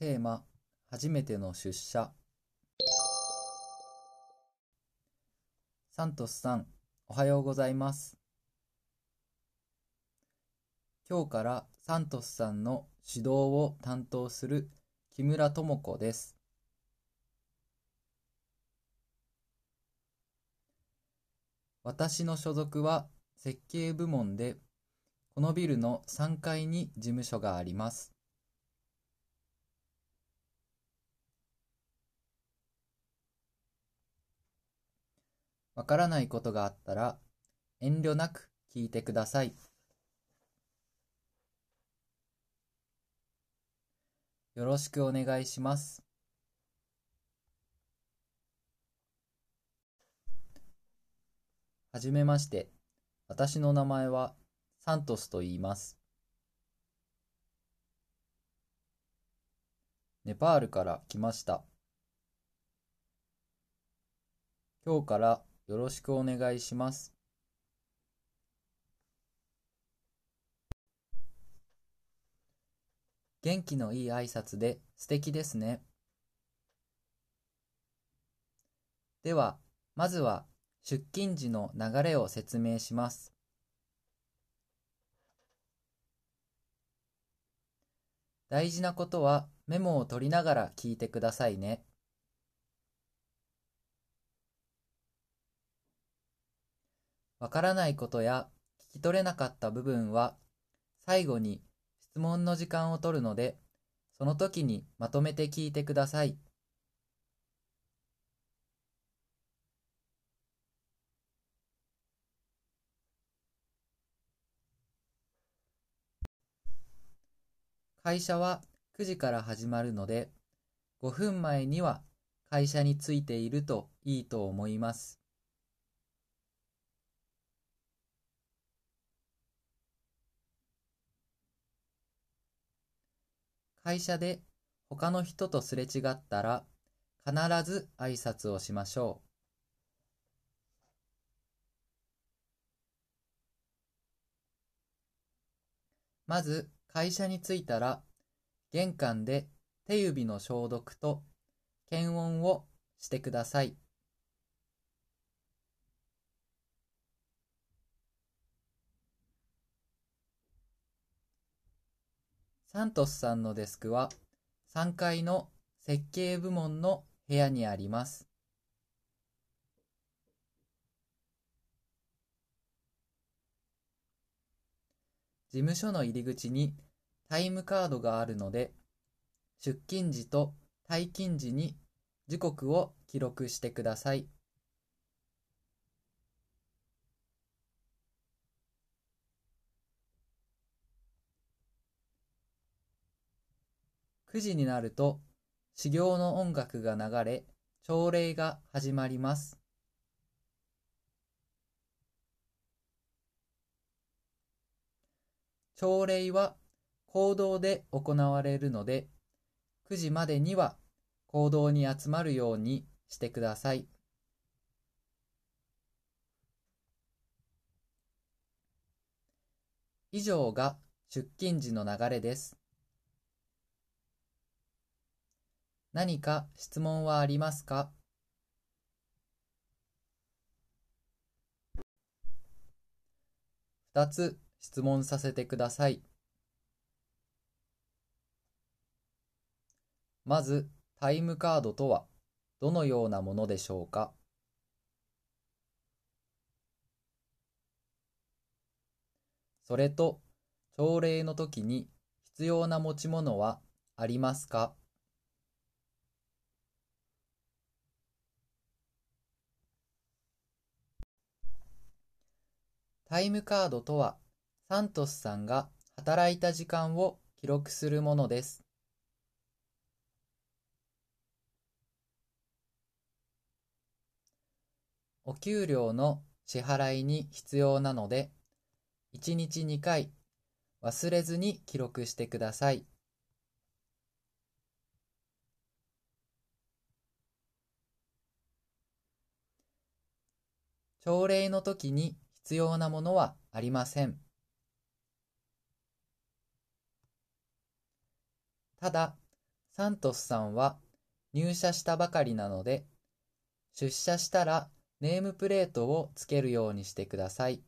テーマ、初めての出社。サントスさん、おはようございます。今日からサントスさんの指導を担当する木村智子です。私の所属は設計部門で、このビルの3階に事務所があります。わからないことがあったら遠慮なく聞いてください。よろしくお願いします。はじめまして。私の名前はサントスと言います。ネパールから来ました。今日からよろしくお願いします。元気のいい挨拶で素敵ですね。では、まずは出勤時の流れを説明します。大事なことはメモを取りながら聞いてくださいね。わからないことや聞き取れなかった部分は最後に質問の時間を取るので、その時にまとめて聞いてください。会社は9時から始まるので、5分前には会社に着いているといいと思います。会社で他の人とすれ違ったら必ず挨拶をしましょう。まず会社に着いたら玄関で手指の消毒と検温をしてください。サントスさんのデスクは3階の設計部門の部屋にあります。事務所の入り口にタイムカードがあるので、出勤時と退勤時に時刻を記録してください。9時になると始業の音楽が流れ、朝礼が始まります。朝礼は行動で行われるので、9時までには行動に集まるようにしてください。以上が出勤時の流れです。何か質問はありますか？二つ質問させてください。まず、タイムカードとはどのようなものでしょうか？それと、朝礼の時に必要な持ち物はありますか？タイムカードとは、サントスさんが働いた時間を記録するものです。お給料の支払いに必要なので、1日2回忘れずに記録してください。朝礼の時に要なものはありません。ただ、サントスさんは入社したばかりなので、出社したらネームプレートをつけるようにしてください。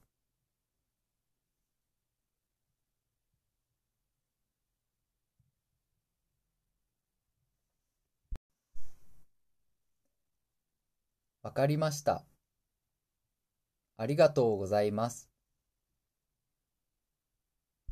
わかりました。ありがとうございます。